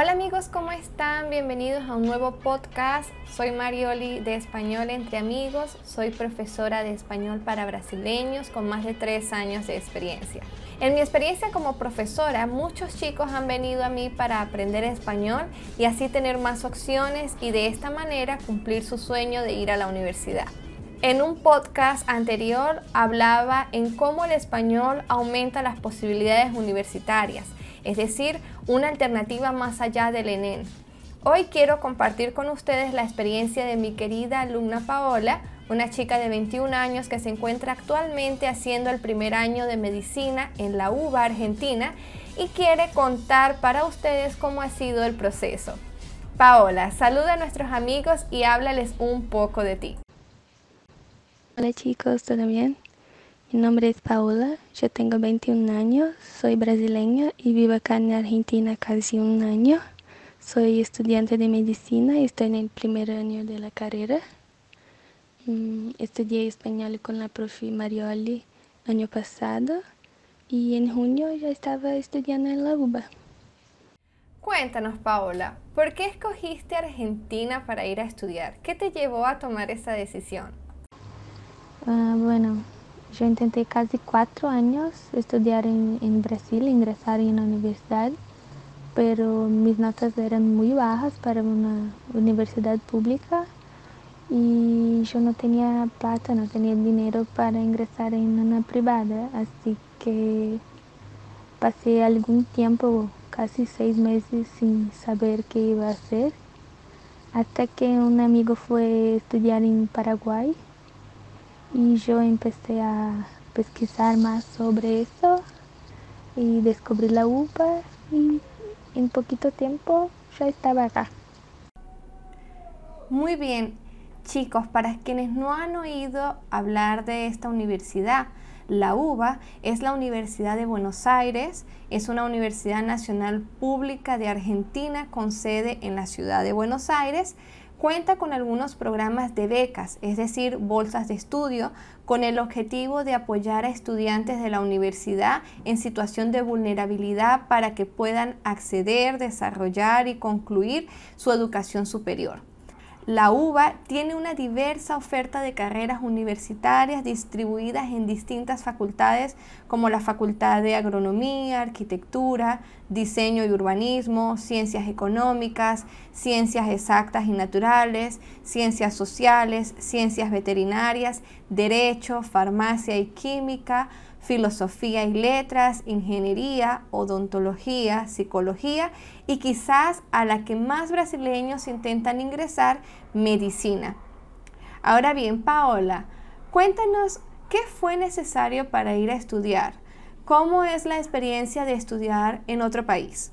Hola amigos, ¿cómo están? Bienvenidos a un nuevo podcast. Soy Marioli de Español entre Amigos. Soy profesora de español para brasileños con más de tres años de experiencia. En mi experiencia como profesora, muchos chicos han venido a mí para aprender español y así tener más opciones y de esta manera cumplir su sueño de ir a la universidad. En un podcast anterior hablaba en cómo el español aumenta las posibilidades universitarias es decir, una alternativa más allá del ENEN. Hoy quiero compartir con ustedes la experiencia de mi querida alumna Paola, una chica de 21 años que se encuentra actualmente haciendo el primer año de medicina en la UBA Argentina y quiere contar para ustedes cómo ha sido el proceso. Paola, saluda a nuestros amigos y háblales un poco de ti. Hola chicos, ¿todo bien? Mi nombre es Paola, yo tengo 21 años, soy brasileña y vivo acá en Argentina casi un año. Soy estudiante de medicina y estoy en el primer año de la carrera. Mm, estudié español con la profe Marioli año pasado y en junio ya estaba estudiando en la UBA. Cuéntanos, Paola, ¿por qué escogiste Argentina para ir a estudiar? ¿Qué te llevó a tomar esa decisión? Ah, bueno, yo intenté casi cuatro años estudiar en, Brasil, ingresar en la universidad, pero mis notas eran muy bajas para una universidad pública y yo no tenía plata, no tenía dinero para ingresar en una privada, así que pasé algún tiempo, casi seis meses, sin saber qué iba a hacer, hasta que un amigo fue a estudiar en Paraguay y yo empecé a pesquisar más sobre eso y descubrí la UPA y en poquito tiempo ya estaba acá. Muy bien, chicos, para quienes no han oído hablar de esta universidad, la UBA es la Universidad de Buenos Aires, es una universidad nacional pública de Argentina con sede en la ciudad de Buenos Aires, Cuenta con algunos programas de becas, es decir, bolsas de estudio, con el objetivo de apoyar a estudiantes de la universidad en situación de vulnerabilidad para que puedan acceder, desarrollar y concluir su educación superior. La UBA tiene una diversa oferta de carreras universitarias distribuidas en distintas facultades como la Facultad de Agronomía, Arquitectura, Diseño y Urbanismo, Ciencias Económicas, Ciencias Exactas y Naturales, Ciencias Sociales, Ciencias Veterinarias, Derecho, Farmacia y Química, filosofía y letras, ingeniería, odontología, psicología y quizás a la que más brasileños intentan ingresar, medicina. Ahora bien, Paola, cuéntanos qué fue necesario para ir a estudiar. ¿Cómo es la experiencia de estudiar en otro país?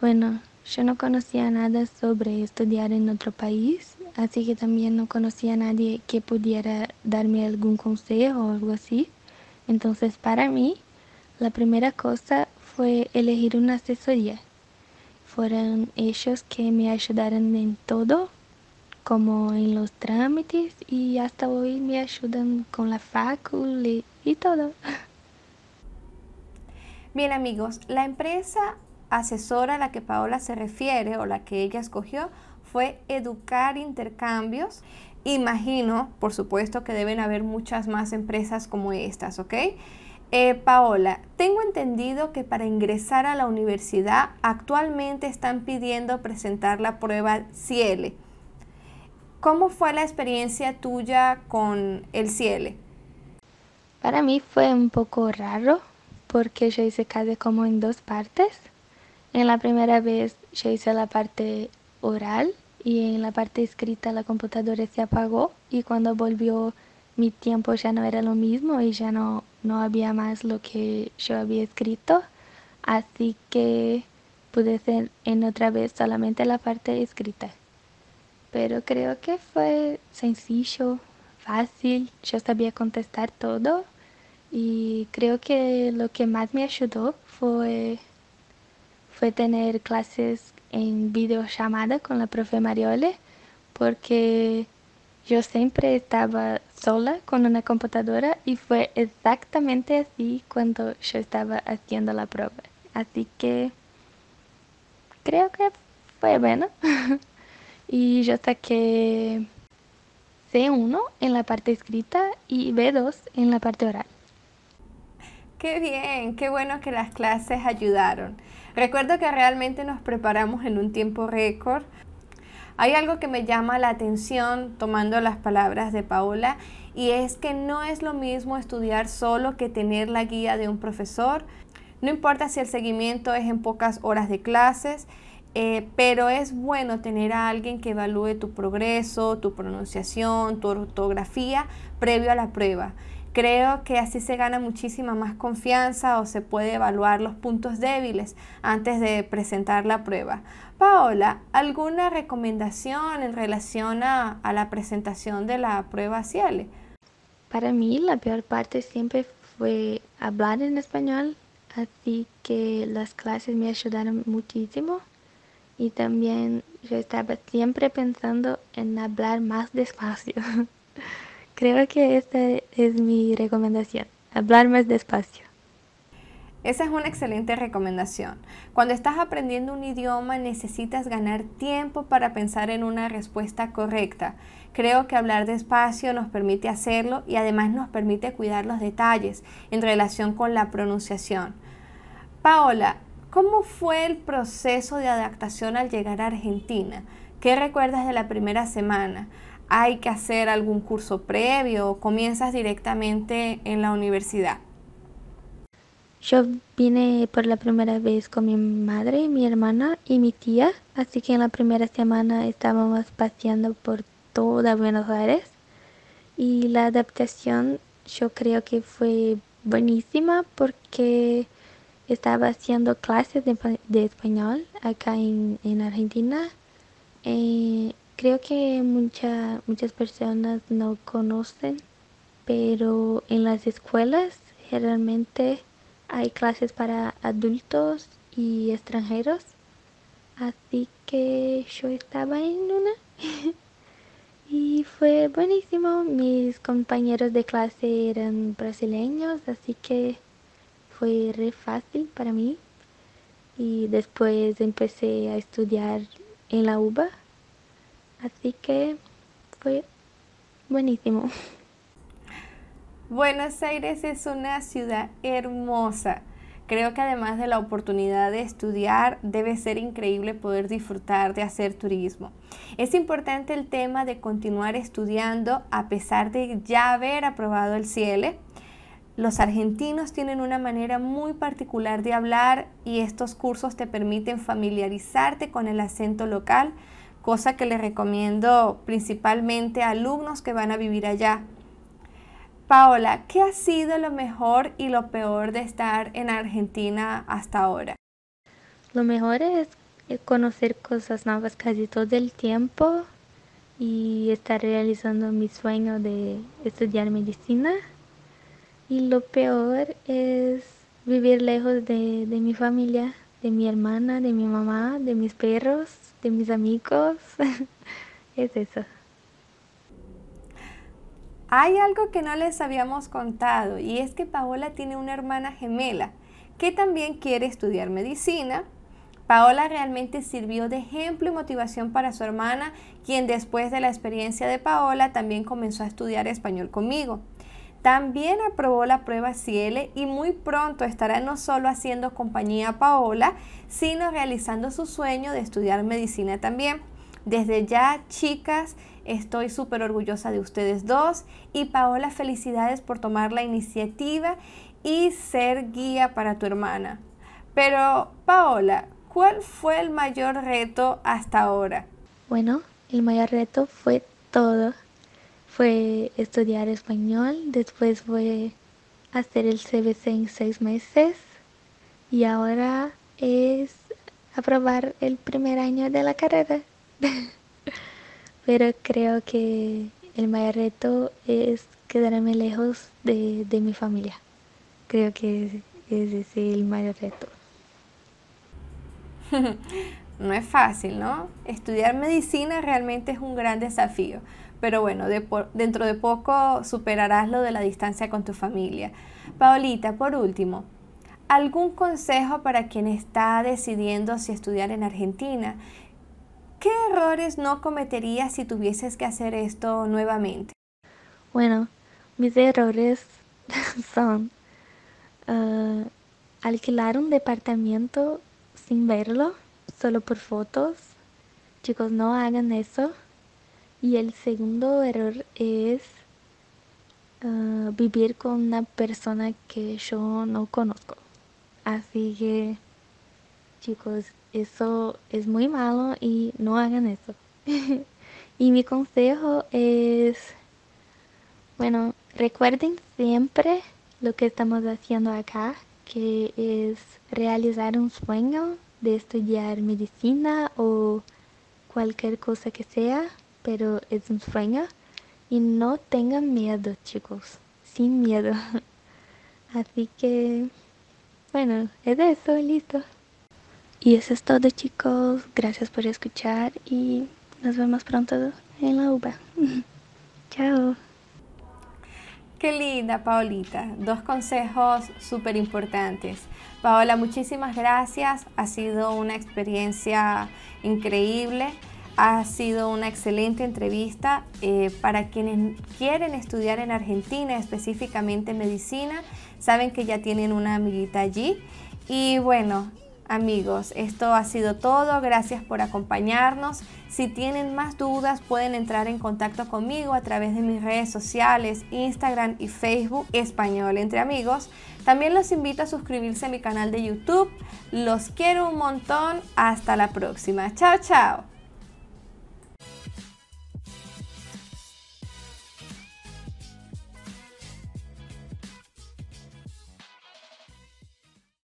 Bueno, yo no conocía nada sobre estudiar en otro país así que también no conocía a nadie que pudiera darme algún consejo o algo así. Entonces para mí la primera cosa fue elegir una asesoría. Fueron ellos que me ayudaron en todo, como en los trámites y hasta hoy me ayudan con la facultad y todo. Bien amigos, la empresa asesora a la que Paola se refiere o la que ella escogió fue educar intercambios. Imagino, por supuesto, que deben haber muchas más empresas como estas, ¿ok? Eh, Paola, tengo entendido que para ingresar a la universidad actualmente están pidiendo presentar la prueba CIELE. ¿Cómo fue la experiencia tuya con el CIELE? Para mí fue un poco raro porque yo hice casi como en dos partes. En la primera vez yo hice la parte oral y en la parte escrita la computadora se apagó y cuando volvió mi tiempo ya no era lo mismo y ya no, no había más lo que yo había escrito. Así que pude hacer en otra vez solamente la parte escrita. Pero creo que fue sencillo, fácil, yo sabía contestar todo y creo que lo que más me ayudó fue, fue tener clases en videollamada con la profe Mariole porque yo siempre estaba sola con una computadora y fue exactamente así cuando yo estaba haciendo la prueba. Así que creo que fue bueno. y yo saqué C1 en la parte escrita y B2 en la parte oral. Qué bien, qué bueno que las clases ayudaron. Recuerdo que realmente nos preparamos en un tiempo récord. Hay algo que me llama la atención tomando las palabras de Paola y es que no es lo mismo estudiar solo que tener la guía de un profesor. No importa si el seguimiento es en pocas horas de clases, eh, pero es bueno tener a alguien que evalúe tu progreso, tu pronunciación, tu ortografía previo a la prueba. Creo que así se gana muchísima más confianza o se puede evaluar los puntos débiles antes de presentar la prueba. Paola, ¿alguna recomendación en relación a, la presentación de la prueba CIELE? Para mí la peor parte siempre fue hablar en español, así que las clases me ayudaron muchísimo y también yo estaba siempre pensando en hablar más despacio. Creo que esta es mi recomendación, hablar más despacio. Esa es una excelente recomendación. Cuando estás aprendiendo un idioma necesitas ganar tiempo para pensar en una respuesta correcta. Creo que hablar despacio nos permite hacerlo y además nos permite cuidar los detalles en relación con la pronunciación. Paola, ¿cómo fue el proceso de adaptación al llegar a Argentina? ¿Qué recuerdas de la primera semana? Hay que hacer algún curso previo o comienzas directamente en la universidad? Yo vine por la primera vez con mi madre, mi hermana y mi tía, así que en la primera semana estábamos paseando por toda Buenos Aires y la adaptación yo creo que fue buenísima porque estaba haciendo clases de, español acá en, Argentina. Eh, Creo que muchas personas no conocen, pero en las escuelas generalmente hay clases para adultos y extranjeros. Así que yo estaba en una y fue buenísimo. Mis compañeros de clase eran brasileños, así que fue re fácil para mí. Y después empecé a estudiar en la UBA Así que fue buenísimo. Buenos Aires es una ciudad hermosa. Creo que además de la oportunidad de estudiar, debe ser increíble poder disfrutar de hacer turismo. Es importante el tema de continuar estudiando a pesar de ya haber aprobado el CIELE. Los argentinos tienen una manera muy particular de hablar y estos cursos te permiten familiarizarte con el acento local, cosa que le recomiendo principalmente a alumnos que van a vivir allá. Paola, ¿qué ha sido lo mejor y lo peor de estar en Argentina hasta ahora? Lo mejor es conocer cosas nuevas casi todo el tiempo y estar realizando mi sueño de estudiar medicina. Y lo peor es vivir lejos de, de mi familia, de mi hermana, de mi mamá, de mis perros, de mis amigos. es eso. Hay algo que no les habíamos contado y es que Paola tiene una hermana gemela que también quiere estudiar medicina. Paola realmente sirvió de ejemplo y motivación para su hermana, quien después de la experiencia de Paola también comenzó a estudiar español conmigo. También aprobó la prueba Ciele y muy pronto estará no solo haciendo compañía a Paola, sino realizando su sueño de estudiar medicina también. Desde ya, chicas, estoy súper orgullosa de ustedes dos y Paola, felicidades por tomar la iniciativa y ser guía para tu hermana. Pero, Paola, ¿cuál fue el mayor reto hasta ahora? Bueno, el mayor reto fue todo fue estudiar español, después fue hacer el CBC en seis meses y ahora es aprobar el primer año de la carrera. Pero creo que el mayor reto es quedarme lejos de, de mi familia. Creo que ese es el mayor reto. no es fácil, ¿no? Estudiar medicina realmente es un gran desafío pero bueno, dentro de poco superarás lo de la distancia con tu familia. Paolita, por último, ¿algún consejo para quien está decidiendo si estudiar en Argentina? ¿Qué errores no cometerías si tuvieses que hacer esto nuevamente? Bueno, mis errores son ah, alquilar un departamento sin verlo, solo por fotos. Chicos, no hagan eso. Y el segundo error es ah, vivir con una persona que yo no conozco. Así que, chicos, eso es muy malo y no hagan eso. y mi consejo es, bueno, recuerden siempre lo que estamos haciendo acá, que es realizar un sueño de estudiar medicina o cualquier cosa que sea, pero es un sueño. Y no tengan miedo, chicos, sin miedo. Así que, bueno, es eso, listo. Y eso es todo chicos, gracias por escuchar y nos vemos pronto en la UBA. Chao. Qué linda, Paolita. Dos consejos súper importantes. Paola, muchísimas gracias. Ha sido una experiencia increíble. Ha sido una excelente entrevista eh, para quienes quieren estudiar en Argentina, específicamente medicina. Saben que ya tienen una amiguita allí. Y bueno, Amigos, esto ha sido todo. Gracias por acompañarnos. Si tienen más dudas, pueden entrar en contacto conmigo a través de mis redes sociales, Instagram y Facebook Español entre amigos. También los invito a suscribirse a mi canal de YouTube. Los quiero un montón. Hasta la próxima. Chao, chao.